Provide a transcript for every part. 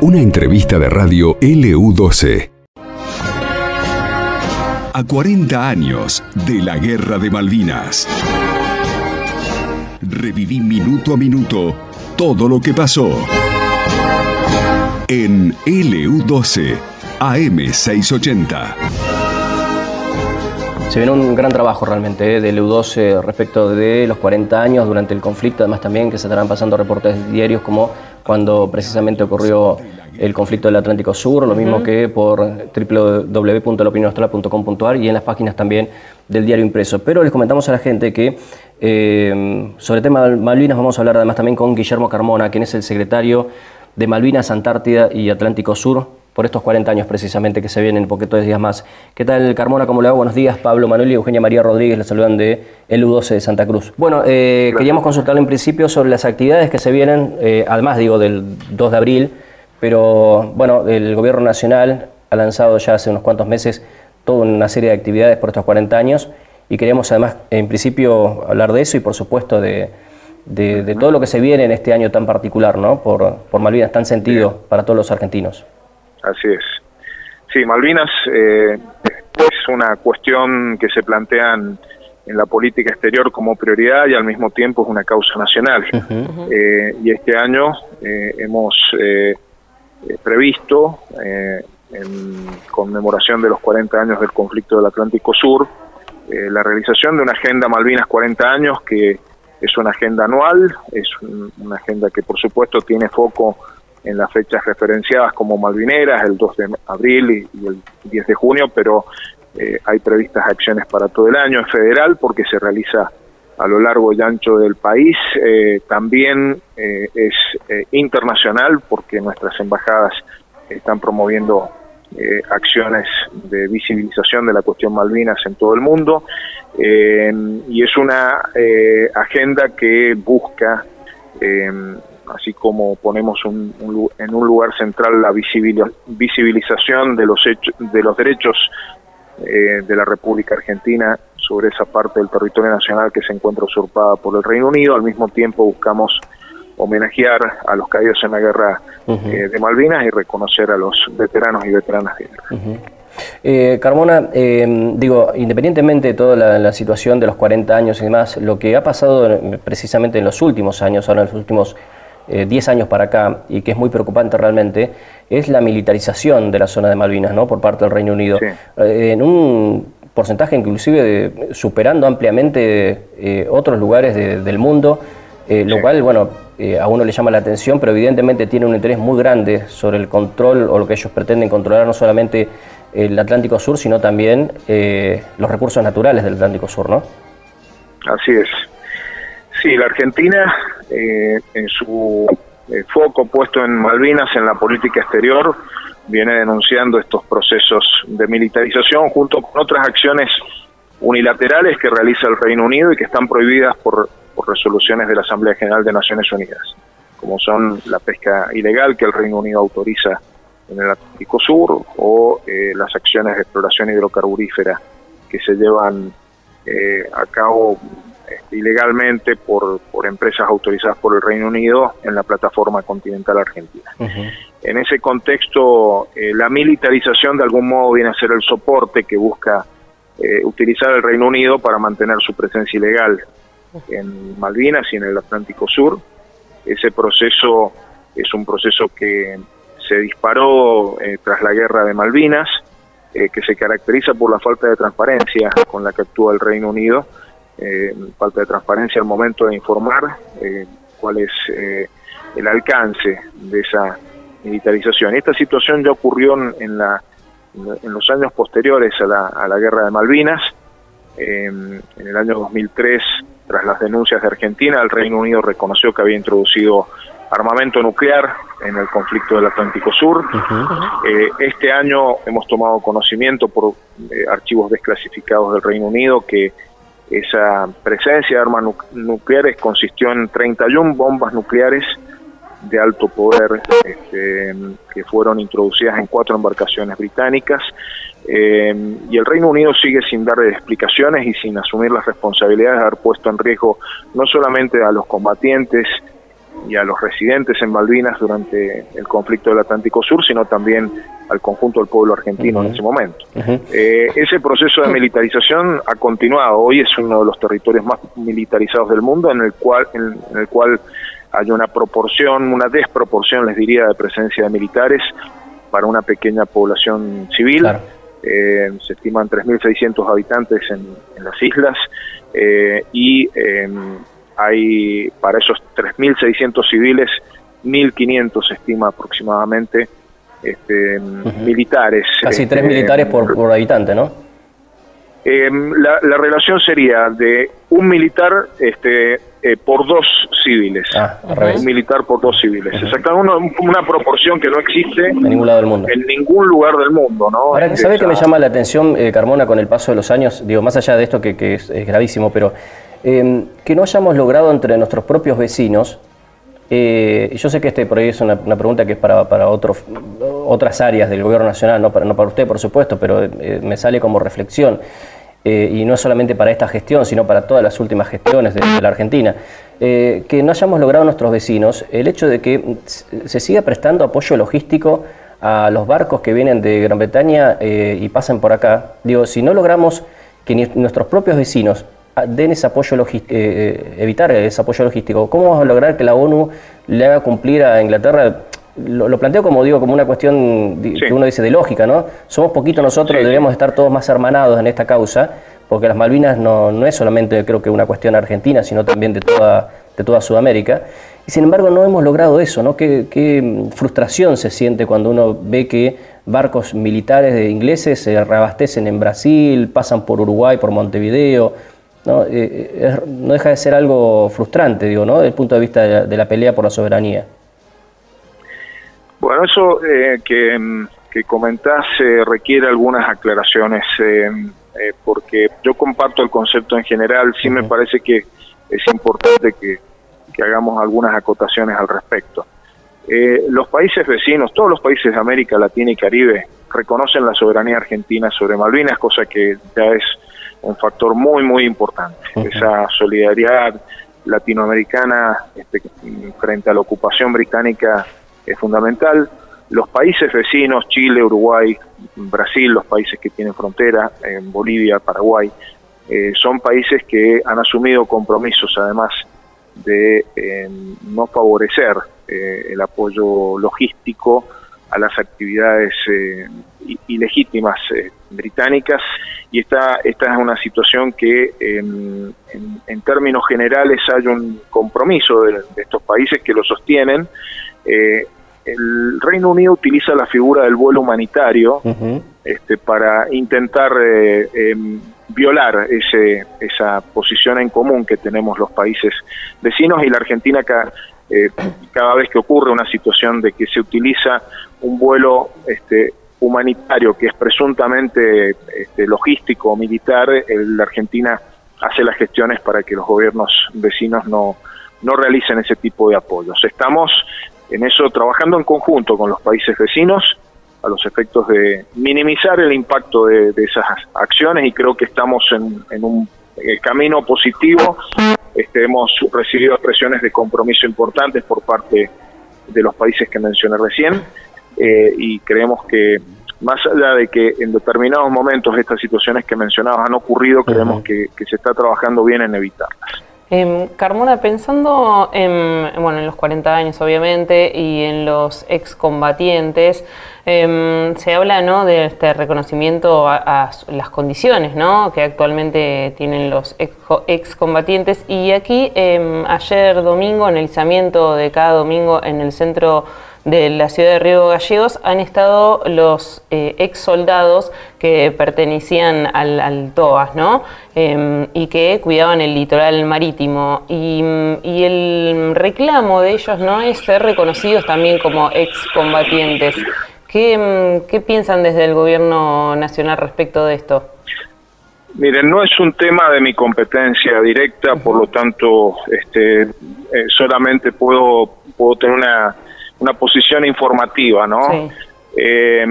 Una entrevista de radio LU12. A 40 años de la Guerra de Malvinas. Reviví minuto a minuto todo lo que pasó. En LU12, AM680. Se viene un gran trabajo realmente eh, de LU12 respecto de los 40 años durante el conflicto, además también que se estarán pasando reportes diarios como cuando precisamente ocurrió el conflicto del Atlántico Sur, lo mismo que por www.lopinionostral.com.ar y en las páginas también del diario impreso. Pero les comentamos a la gente que eh, sobre el tema de Malvinas vamos a hablar además también con Guillermo Carmona, quien es el secretario de Malvinas, Antártida y Atlántico Sur por estos 40 años precisamente que se vienen poquito de días más. ¿Qué tal, Carmona? ¿Cómo le va? Buenos días. Pablo Manuel y Eugenia María Rodríguez le saludan de el U12 de Santa Cruz. Bueno, eh, queríamos consultarle en principio sobre las actividades que se vienen, eh, además digo del 2 de abril, pero bueno, el Gobierno Nacional ha lanzado ya hace unos cuantos meses toda una serie de actividades por estos 40 años y queríamos además en principio hablar de eso y por supuesto de, todo lo que se viene en este año tan particular, ¿no? Por, por Malvinas, tan sentido para todos los argentinos. Así es. Sí, Malvinas eh, es una cuestión que se plantea en, la política exterior como prioridad y al mismo tiempo es una causa nacional. Eh, y este año eh, hemos previsto, en conmemoración de los 40 años del conflicto del Atlántico Sur, la realización de una agenda Malvinas 40 años que es una agenda anual, es una agenda que por supuesto tiene foco en las fechas referenciadas como Malvineras, el 2 de abril y, el 10 de junio, pero eh, hay previstas acciones para todo el año. en federal porque se realiza a lo largo y ancho del país. Eh, también eh, es internacional porque nuestras embajadas están promoviendo acciones de visibilización de la cuestión Malvinas en todo el mundo. y es una agenda que busca así como ponemos en un lugar central la visibilización de los, hechos, de los derechos eh, de la República Argentina sobre esa parte del territorio nacional que se encuentra usurpada por el Reino Unido. Al mismo tiempo buscamos homenajear a los caídos en la guerra eh, de Malvinas y reconocer a los veteranos y veteranas de guerra. Eh, Carmona, digo, independientemente de toda la, la, situación de los 40 años y demás, lo que ha pasado precisamente en los últimos años, ahora en los últimos 10 eh, años para acá y que es muy preocupante realmente, es la militarización de la zona de Malvinas ¿no? por parte del Reino Unido. Eh, en un porcentaje inclusive superando ampliamente eh, otros lugares del mundo, lo cual, bueno, a uno le llama la atención, pero evidentemente tiene un interés muy grande sobre el control o lo que ellos pretenden controlar, no solamente el Atlántico Sur, sino también los recursos naturales del Atlántico Sur, ¿no? Así es. Sí, la Argentina, eh, en su eh, foco puesto en Malvinas, en la política exterior, viene denunciando estos procesos de militarización junto con otras acciones unilaterales que realiza el Reino Unido y que están prohibidas por, resoluciones de la Asamblea General de Naciones Unidas, como son la pesca ilegal que el Reino Unido autoriza en el Atlántico Sur o eh, las acciones de exploración hidrocarburífera que se llevan a cabo ilegalmente por, por empresas autorizadas por el Reino Unido en la plataforma continental argentina. En ese contexto, eh, la militarización de algún modo viene a ser el soporte que busca eh, utilizar el Reino Unido para mantener su presencia ilegal en Malvinas y en el Atlántico Sur. Ese proceso es un proceso que se disparó eh, tras la guerra de Malvinas, que se caracteriza por la falta de transparencia con la que actúa el Reino Unido eh, falta de transparencia al momento de informar eh, cuál es eh, el alcance de esa militarización. Esta situación ya ocurrió en, la, en los años posteriores a la, a la guerra de Malvinas. en el año 2003, tras las denuncias de Argentina, el Reino Unido reconoció que había introducido armamento nuclear en el conflicto del Atlántico Sur. este año hemos tomado conocimiento por archivos desclasificados del Reino Unido que esa presencia de armas nucleares consistió en 31 bombas nucleares de alto poder este, que fueron introducidas en cuatro embarcaciones británicas. Eh, y el Reino Unido sigue sin dar explicaciones y sin asumir las responsabilidades de haber puesto en riesgo no solamente a los combatientes y a los residentes en Malvinas durante el conflicto del Atlántico Sur, sino también al conjunto del pueblo argentino en ese momento. Eh, ese proceso de militarización ha continuado. Hoy es uno de los territorios más militarizados del mundo, en el cual, en, el cual hay una proporción, una desproporción, les diría, de presencia de militares para una pequeña población civil. Eh, se estiman 3.600 habitantes en, las islas eh, y em, hay para esos 3.600 civiles, 1.500 se estima aproximadamente este, militares. Casi tres este, militares por, por habitante, ¿no? Em, la, relación sería de un militar este, eh, por dos civiles. Ah, un militar por dos civiles. Exactamente, una, proporción que no existe en ningún lado del mundo. En ningún lugar del mundo, ¿no? Ahora, ¿sabe qué me llama la atención, eh, Carmona, con el paso de los años? Digo, más allá de esto que, que es, gravísimo, pero em, que no hayamos logrado entre nuestros propios vecinos eh, yo sé que este por es una, pregunta que es para, para otras áreas del gobierno nacional, no para, no para usted, por supuesto, pero eh, me sale como reflexión. Eh, y no solamente para esta gestión, sino para todas las últimas gestiones de, la Argentina, que no hayamos logrado nuestros vecinos el hecho de que se siga prestando apoyo logístico a los barcos que vienen de Gran Bretaña y pasen por acá. Digo, si no logramos que nuestros propios vecinos den ese apoyo logístico, eh, eh, evitar ese apoyo logístico. ¿Cómo vamos a lograr que la ONU le haga cumplir a Inglaterra? Lo, planteo como digo, como una cuestión que uno dice de lógica, ¿no? Somos poquitos nosotros, debemos estar todos más hermanados en esta causa, porque las Malvinas no, no es solamente creo que una cuestión argentina, sino también de toda, de toda Sudamérica. Y sin embargo no hemos logrado eso, ¿no? Qué, qué frustración se siente cuando uno ve que barcos militares de ingleses se reabastecen en Brasil, pasan por Uruguay, por Montevideo, ¿no? Eh, eh, no deja de ser algo frustrante, digo, ¿no? Desde el punto de vista de la, pelea por la soberanía. Bueno, eso eh, que, mm, que, comentás requiere algunas aclaraciones, porque yo comparto el concepto en general, sí me parece que es importante que, que hagamos algunas acotaciones al respecto. los países vecinos, todos los países de América Latina y Caribe, reconocen la soberanía argentina sobre Malvinas, cosa que ya es un factor muy, muy importante. Esa solidaridad latinoamericana este, frente a la ocupación británica es fundamental. Los países vecinos, Chile, Uruguay, Brasil, los países que tienen frontera, en Bolivia, Paraguay, eh, son países que han asumido compromisos además de eh, no favorecer eh, el apoyo logístico a las actividades ilegítimas británicas y esta, esta es una situación que en, términos generales hay un compromiso de, estos países que lo sostienen. Eh, el Reino Unido utiliza la figura del vuelo humanitario este, para intentar eh, em, violar ese, esa posición en común que tenemos los países vecinos y la Argentina cada, eh, cada vez que ocurre una situación de que se utiliza un vuelo este, humanitario que es presuntamente este, logístico militar, la Argentina hace las gestiones para que los gobiernos vecinos no, no realicen ese tipo de apoyos. Estamos en eso trabajando en conjunto con los países vecinos a los efectos de minimizar el impacto de, esas acciones y creo que estamos en, un camino positivo. Este, hemos recibido expresiones de compromiso importantes por parte de los países que mencioné recién eh, y creemos que más allá de que en determinados momentos estas situaciones que mencionabas han ocurrido, creemos que, se está trabajando bien en evitarlas. Eh, Carmona, pensando en, bueno, en los 40 años obviamente y en los excombatientes, eh, se habla ¿no? de este reconocimiento a, las condiciones ¿no? que actualmente tienen los excombatientes y aquí em, ayer domingo, en el izamiento de cada domingo en el centro de la ciudad de Río Gallegos han estado los eh, ex soldados que pertenecían al, al TOAS, ¿no? Em, y que cuidaban el litoral marítimo. Y, el reclamo de ellos no es ser reconocidos también como excombatientes. ¿Qué, em, ¿Qué piensan desde el gobierno nacional respecto de esto? Miren, no es un tema de mi competencia directa, por lo tanto, este, eh, solamente puedo, puedo tener una una posición informativa, ¿no? Eh,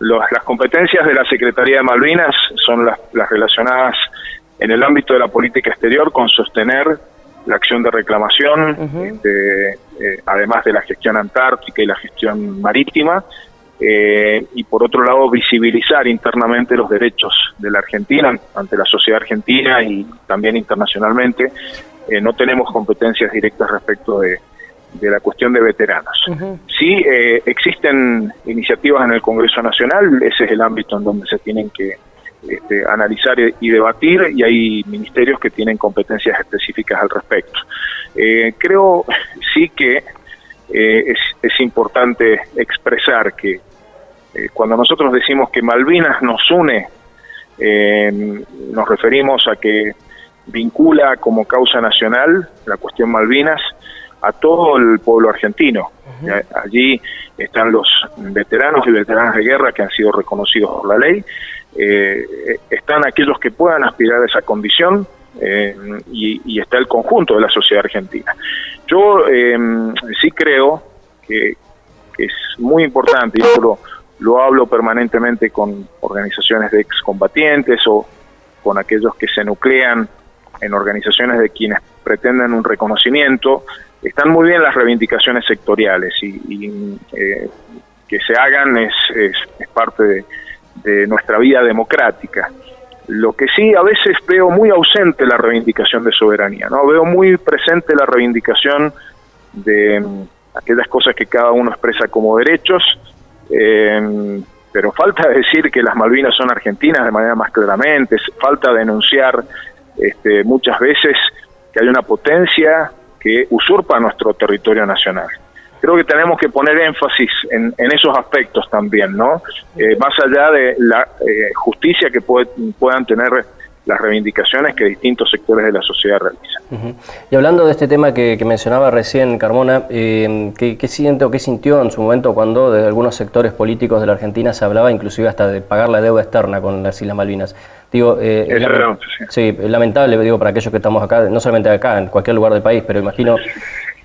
las competencias de la Secretaría de Malvinas son las, relacionadas en el ámbito de la política exterior con sostener la acción de reclamación, este, eh, además de la gestión antártica y la gestión marítima, eh, y por otro lado visibilizar internamente los derechos de la Argentina ante la sociedad argentina y también internacionalmente. Eh, no tenemos competencias directas respecto de, la cuestión de veteranos. Sí existen iniciativas en el Congreso Nacional, ese es el ámbito en donde se tienen que este, analizar y debatir y hay ministerios que tienen competencias específicas al respecto. Eh, creo sí que eh, es, importante expresar que eh, cuando nosotros decimos que Malvinas nos une, nos referimos a que vincula como causa nacional la cuestión Malvinas a todo el pueblo argentino. Allí están los veteranos y veteranas de guerra que han sido reconocidos por la ley, eh, están aquellos que puedan aspirar a esa condición eh, y, está el conjunto de la sociedad argentina. Yo eh, sí creo que, es muy importante, y yo lo, hablo permanentemente con organizaciones de excombatientes o con aquellos que se nuclean en organizaciones de quienes pretenden un reconocimiento, están muy bien las reivindicaciones sectoriales y, que se hagan es, es parte de, de nuestra vida democrática. Lo que sí a veces veo muy ausente la reivindicación de soberanía, ¿no? Veo muy presente la reivindicación de mm, aquellas cosas que cada uno expresa como derechos, eh, pero falta decir que las Malvinas son argentinas de manera más claramente, falta denunciar este, muchas veces que hay una potencia que usurpa nuestro territorio nacional creo que tenemos que poner énfasis en, esos aspectos también, ¿no? Eh, más allá de la eh, justicia que puedan tener las reivindicaciones que distintos sectores de la sociedad realizan. Y hablando de este tema que, mencionaba recién Carmona, eh, ¿qué, siente o qué sintió en su momento cuando de algunos sectores políticos de la Argentina se hablaba inclusive hasta de pagar la deuda externa con las Islas Malvinas? Digo, eh, es, sí. es lamentable, digo, para aquellos que estamos acá, no solamente acá, en cualquier lugar del país, pero imagino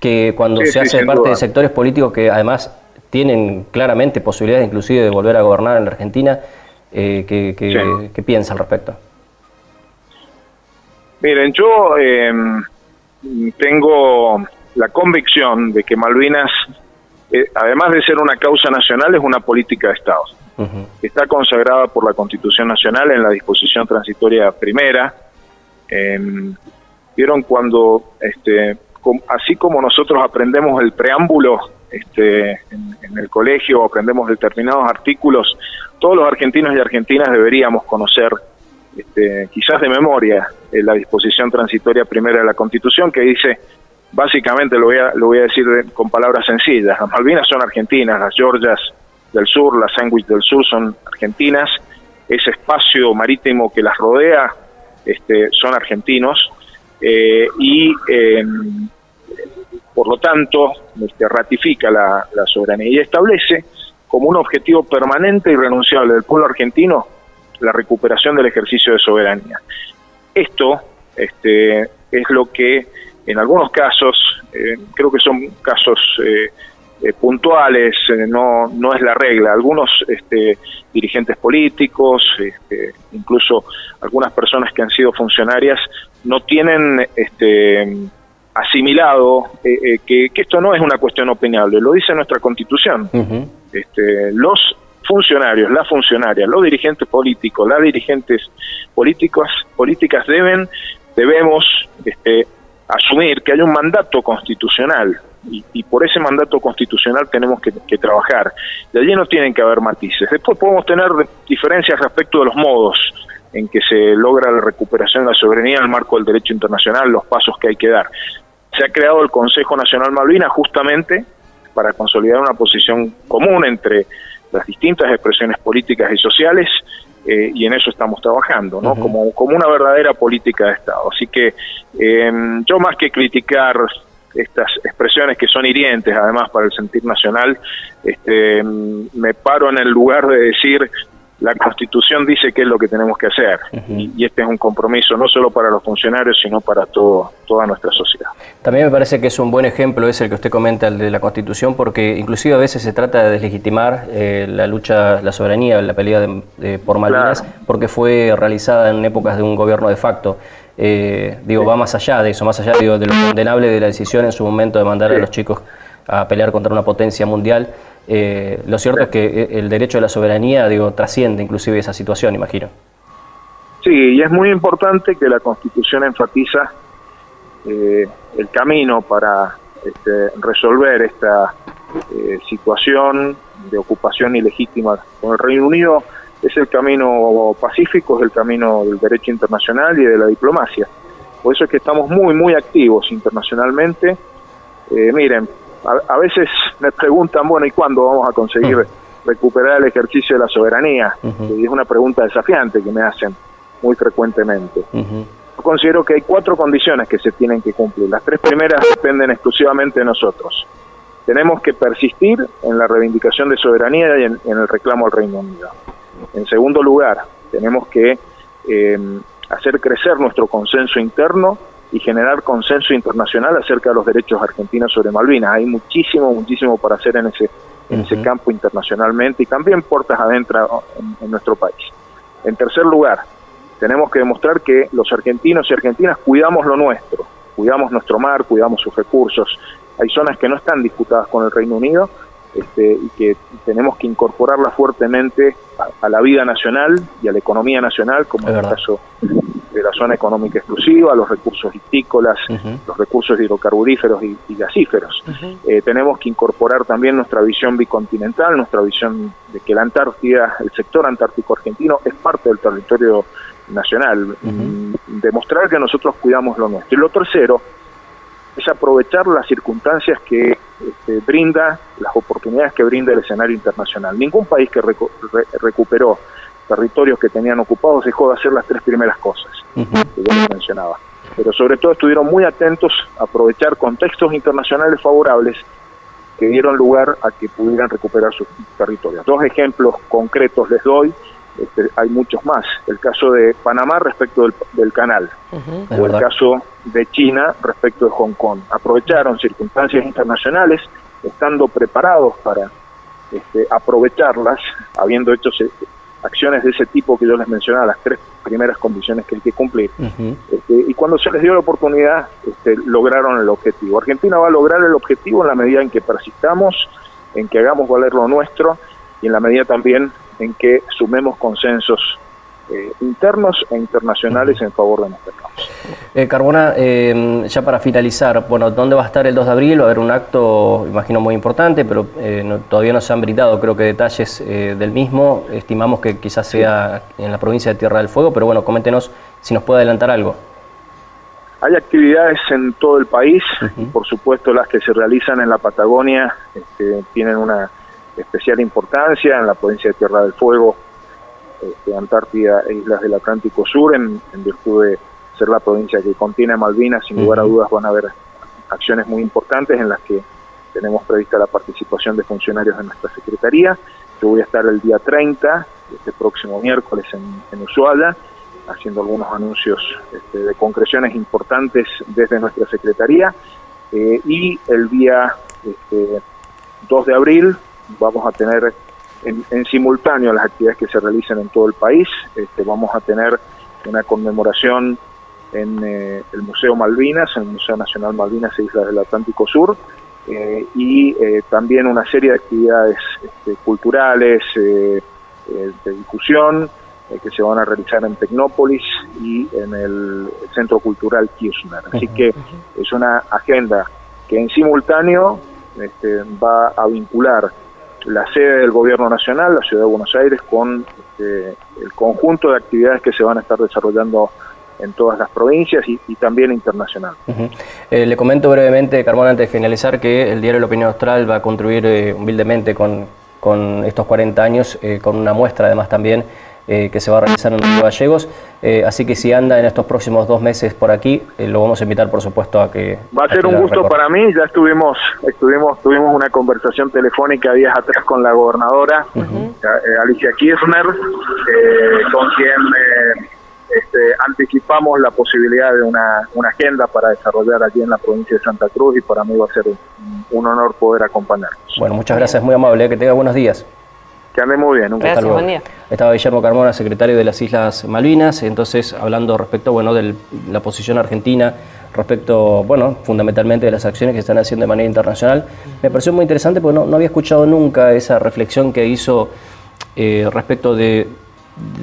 que cuando se hace parte de sectores políticos que además tienen claramente posibilidades inclusive de volver a gobernar en la Argentina, eh, ¿qué, piensa al respecto? Miren, yo em, tengo la convicción de que Malvinas, eh, además de ser una causa nacional, es una política de Estado. Está consagrada por la Constitución Nacional en la disposición transitoria primera. Em, Vieron cuando este, así como nosotros aprendemos el preámbulo este, en, el colegio, aprendemos determinados artículos, todos los argentinos y argentinas deberíamos conocer, este, quizás de memoria, eh, la disposición transitoria primera de la Constitución que dice, básicamente lo voy a, lo voy a decir con palabras sencillas, las Malvinas son argentinas, las Georgias del sur, las Sandwich del sur son argentinas, ese espacio marítimo que las rodea este, son argentinos, eh, y em, por lo tanto este, ratifica la, soberanía y establece como un objetivo permanente y renunciable del pueblo argentino la recuperación del ejercicio de soberanía. Esto este, es lo que en algunos casos, eh, creo que son casos eh, puntuales, no, no es la regla. Algunos este, dirigentes políticos, este, incluso algunas personas que han sido funcionarias, no tienen este, asimilado eh, eh, que, esto no es una cuestión opinable, lo dice nuestra constitución. este, los funcionarios, las funcionarias, los dirigentes políticos, las dirigentes políticos, políticas deben, debemos este, asumir que hay un mandato constitucional y, por ese mandato constitucional tenemos que, que, trabajar. De allí no tienen que haber matices. Después podemos tener diferencias respecto de los modos en que se logra la recuperación de la soberanía en el marco del derecho internacional, los pasos que hay que dar. Se ha creado el Consejo Nacional Malvinas justamente para consolidar una posición común entre las distintas expresiones políticas y sociales eh, y en eso estamos trabajando, ¿no? como, como una verdadera política de Estado. Así que em, yo más que criticar estas expresiones que son hirientes además para el sentir nacional, este, me paro en el lugar de decir la Constitución dice qué es lo que tenemos que hacer y, este es un compromiso no solo para los funcionarios, sino para todo, toda nuestra sociedad. También me parece que es un buen ejemplo ese el que usted comenta, el de la Constitución, porque inclusive a veces se trata de deslegitimar eh, la lucha, la soberanía, la pelea de, por Malvinas, porque fue realizada en épocas de un gobierno de facto. Eh, digo, va más allá de eso, más allá de lo condenable de la decisión en su momento de mandar a los chicos a pelear contra una potencia mundial. Eh, lo cierto es que el derecho de la soberanía digo, trasciende inclusive esa situación, imagino. Sí, y es muy importante que la Constitución enfatiza eh, el camino para este, resolver esta eh, situación de ocupación ilegítima con el Reino Unido es el camino pacífico, es el camino del derecho internacional y de la diplomacia. Por eso es que estamos muy, muy activos internacionalmente. Eh, miren, a, veces me preguntan, bueno, ¿y cuándo vamos a conseguir recuperar el ejercicio de la soberanía? Y es una pregunta desafiante que me hacen muy frecuentemente. Yo considero que hay cuatro condiciones que se tienen que cumplir. Las tres primeras dependen exclusivamente de nosotros. Tenemos que persistir en la reivindicación de soberanía y en el reclamo al Reino Unido. En segundo lugar, tenemos que eh, hacer crecer nuestro consenso interno y generar consenso internacional acerca de los derechos argentinos sobre Malvinas. Hay muchísimo, muchísimo para hacer en ese, en ese campo internacionalmente y también puertas adentro en, nuestro país. En tercer lugar, tenemos que demostrar que los argentinos y argentinas cuidamos lo nuestro, cuidamos nuestro mar, cuidamos sus recursos. Hay zonas que no están disputadas con el Reino Unido este, y que tenemos que incorporarla fuertemente a, la vida nacional y a la economía nacional, como en el caso de la zona económica exclusiva, los recursos histícolas, los recursos hidrocarburíferos y, gasíferos. Eh, tenemos que incorporar también nuestra visión bicontinental, nuestra visión de que la Antártida, el sector antártico argentino, es parte del territorio nacional. Demostrar que nosotros cuidamos lo nuestro. Y lo tercero es aprovechar las circunstancias que este, brinda, las oportunidades que brinda el escenario internacional. Ningún país que recuperó territorios que tenían ocupados dejó de hacer las tres primeras cosas que yo mencionaba. Pero sobre todo estuvieron muy atentos a aprovechar contextos internacionales favorables que dieron lugar a que pudieran recuperar sus territorios. Dos ejemplos concretos les doy. Este, hay muchos más. El caso de Panamá respecto del, canal, o el caso de China respecto de Hong Kong. Aprovecharon circunstancias internacionales, estando preparados para este, aprovecharlas, habiendo hecho acciones de ese tipo que yo les mencionaba, las tres primeras condiciones que hay que cumplir. Este, y cuando se les dio la oportunidad, lograron el objetivo. Argentina va a lograr el objetivo en la medida en que persistamos, en que hagamos valer lo nuestro y en la medida también en que sumemos consensos eh, internos e internacionales en favor de nuestra causa. Eh, Carbona, eh, ya para finalizar, bueno, ¿dónde va a estar el 2 de abril? Va a haber un acto, imagino, muy importante, pero todavía no se han brindado, creo que detalles del mismo. Estimamos que quizás sea en la provincia de Tierra del Fuego, pero bueno, coméntenos si nos puede adelantar algo. Hay actividades en todo el país, por supuesto las que se realizan en la Patagonia este, tienen una especial importancia en la provincia de Tierra del Fuego, este, Antártida e Islas del Atlántico Sur, en, virtud de ser la provincia que contiene Malvinas, sin lugar a dudas van a haber acciones muy importantes en las que tenemos prevista la participación de funcionarios de nuestra Secretaría. Yo voy a estar el día 30, este próximo miércoles, en, en Ushuaia, haciendo algunos anuncios este, de concreciones importantes desde nuestra Secretaría. Eh, y el día 2 de abril vamos a tener en, simultáneo las actividades que se realicen en todo el país. Este, vamos a tener una conmemoración en eh, el Museo Malvinas, en el Museo Nacional Malvinas e Islas del Atlántico Sur, eh, y eh, también una serie de actividades este, culturales, de difusión, que se van a realizar en Tecnópolis y en el Centro Cultural Kirchner. Así que es una agenda que en simultáneo este, va a vincular la sede del Gobierno Nacional, la Ciudad de Buenos Aires, con este, el conjunto de actividades que se van a estar desarrollando en todas las provincias y, también internacional. Eh, le comento brevemente, Carmona, antes de finalizar, que el diario La Opinión Austral va a contribuir eh, humildemente con, con, estos 40 años, eh, con una muestra además también eh, que se va a realizar en Río Gallegos. Eh, así que si anda en estos próximos dos meses por aquí, eh, lo vamos a invitar, por supuesto, a que... Va a ser un gusto para mí. Ya estuvimos, estuvimos, tuvimos una conversación telefónica días atrás con la gobernadora Alicia Kirchner, con quien este, anticipamos la posibilidad de una, una, agenda para desarrollar allí en la provincia de Santa Cruz y para mí va a ser un, un honor poder acompañarnos. Bueno, muchas gracias, muy amable, que tenga buenos días. Que ande muy bien. Un Gracias, buen día. Estaba Guillermo Carmona, secretario de las Islas Malvinas, entonces hablando respecto bueno, de la posición argentina respecto, bueno, fundamentalmente de las acciones que están haciendo de manera internacional. Me pareció muy interesante porque no, había escuchado nunca esa reflexión que hizo eh, respecto de,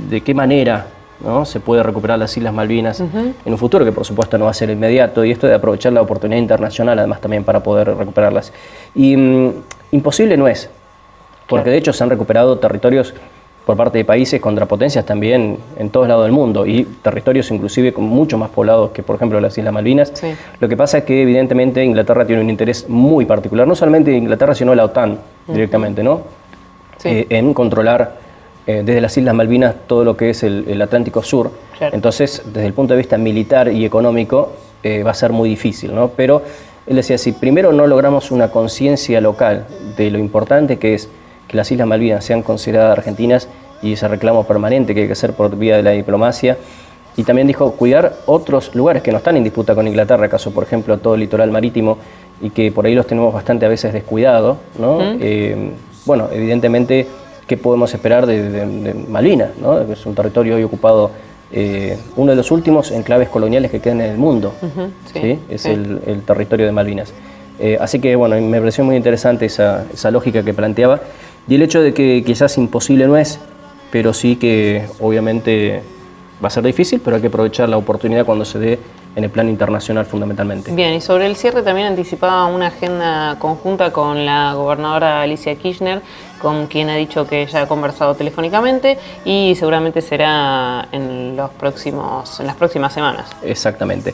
de qué manera ¿no? se puede recuperar las Islas Malvinas en un futuro, que por supuesto no va a ser inmediato, y esto de aprovechar la oportunidad internacional además también para poder recuperarlas. Y mm, imposible no es, porque de hecho se han recuperado territorios por parte de países contra potencias también en todos lados del mundo y territorios inclusive mucho más poblados que por ejemplo las Islas Malvinas. Lo que pasa es que evidentemente Inglaterra tiene un interés muy particular, no solamente Inglaterra sino la OTAN directamente, ¿no? Eh, en controlar eh, desde las Islas Malvinas todo lo que es el, Atlántico Sur. Entonces, desde el punto de vista militar y económico, eh, va a ser muy difícil, ¿no? Pero él decía, si primero no logramos una conciencia local de lo importante que es que las Islas Malvinas sean consideradas argentinas y ese reclamo permanente que hay que hacer por vía de la diplomacia. Y también dijo cuidar otros lugares que no están en disputa con Inglaterra, acaso por ejemplo todo el litoral marítimo y que por ahí los tenemos bastante a veces descuidados. ¿no? Eh, bueno, evidentemente, ¿qué podemos esperar de, Malvinas? ¿no? Es un territorio hoy ocupado, eh, uno de los últimos enclaves coloniales que quedan en el mundo. sí, Es El, territorio de Malvinas. Eh, así que bueno, me pareció muy interesante esa, esa lógica que planteaba. Y el hecho de que quizás imposible no es, pero sí que obviamente va a ser difícil, pero hay que aprovechar la oportunidad cuando se dé en el plano internacional fundamentalmente. Bien, y sobre el cierre también anticipaba una agenda conjunta con la gobernadora Alicia Kirchner, con quien ha dicho que ya ha conversado telefónicamente y seguramente será en, los próximos, en las próximas semanas. Exactamente.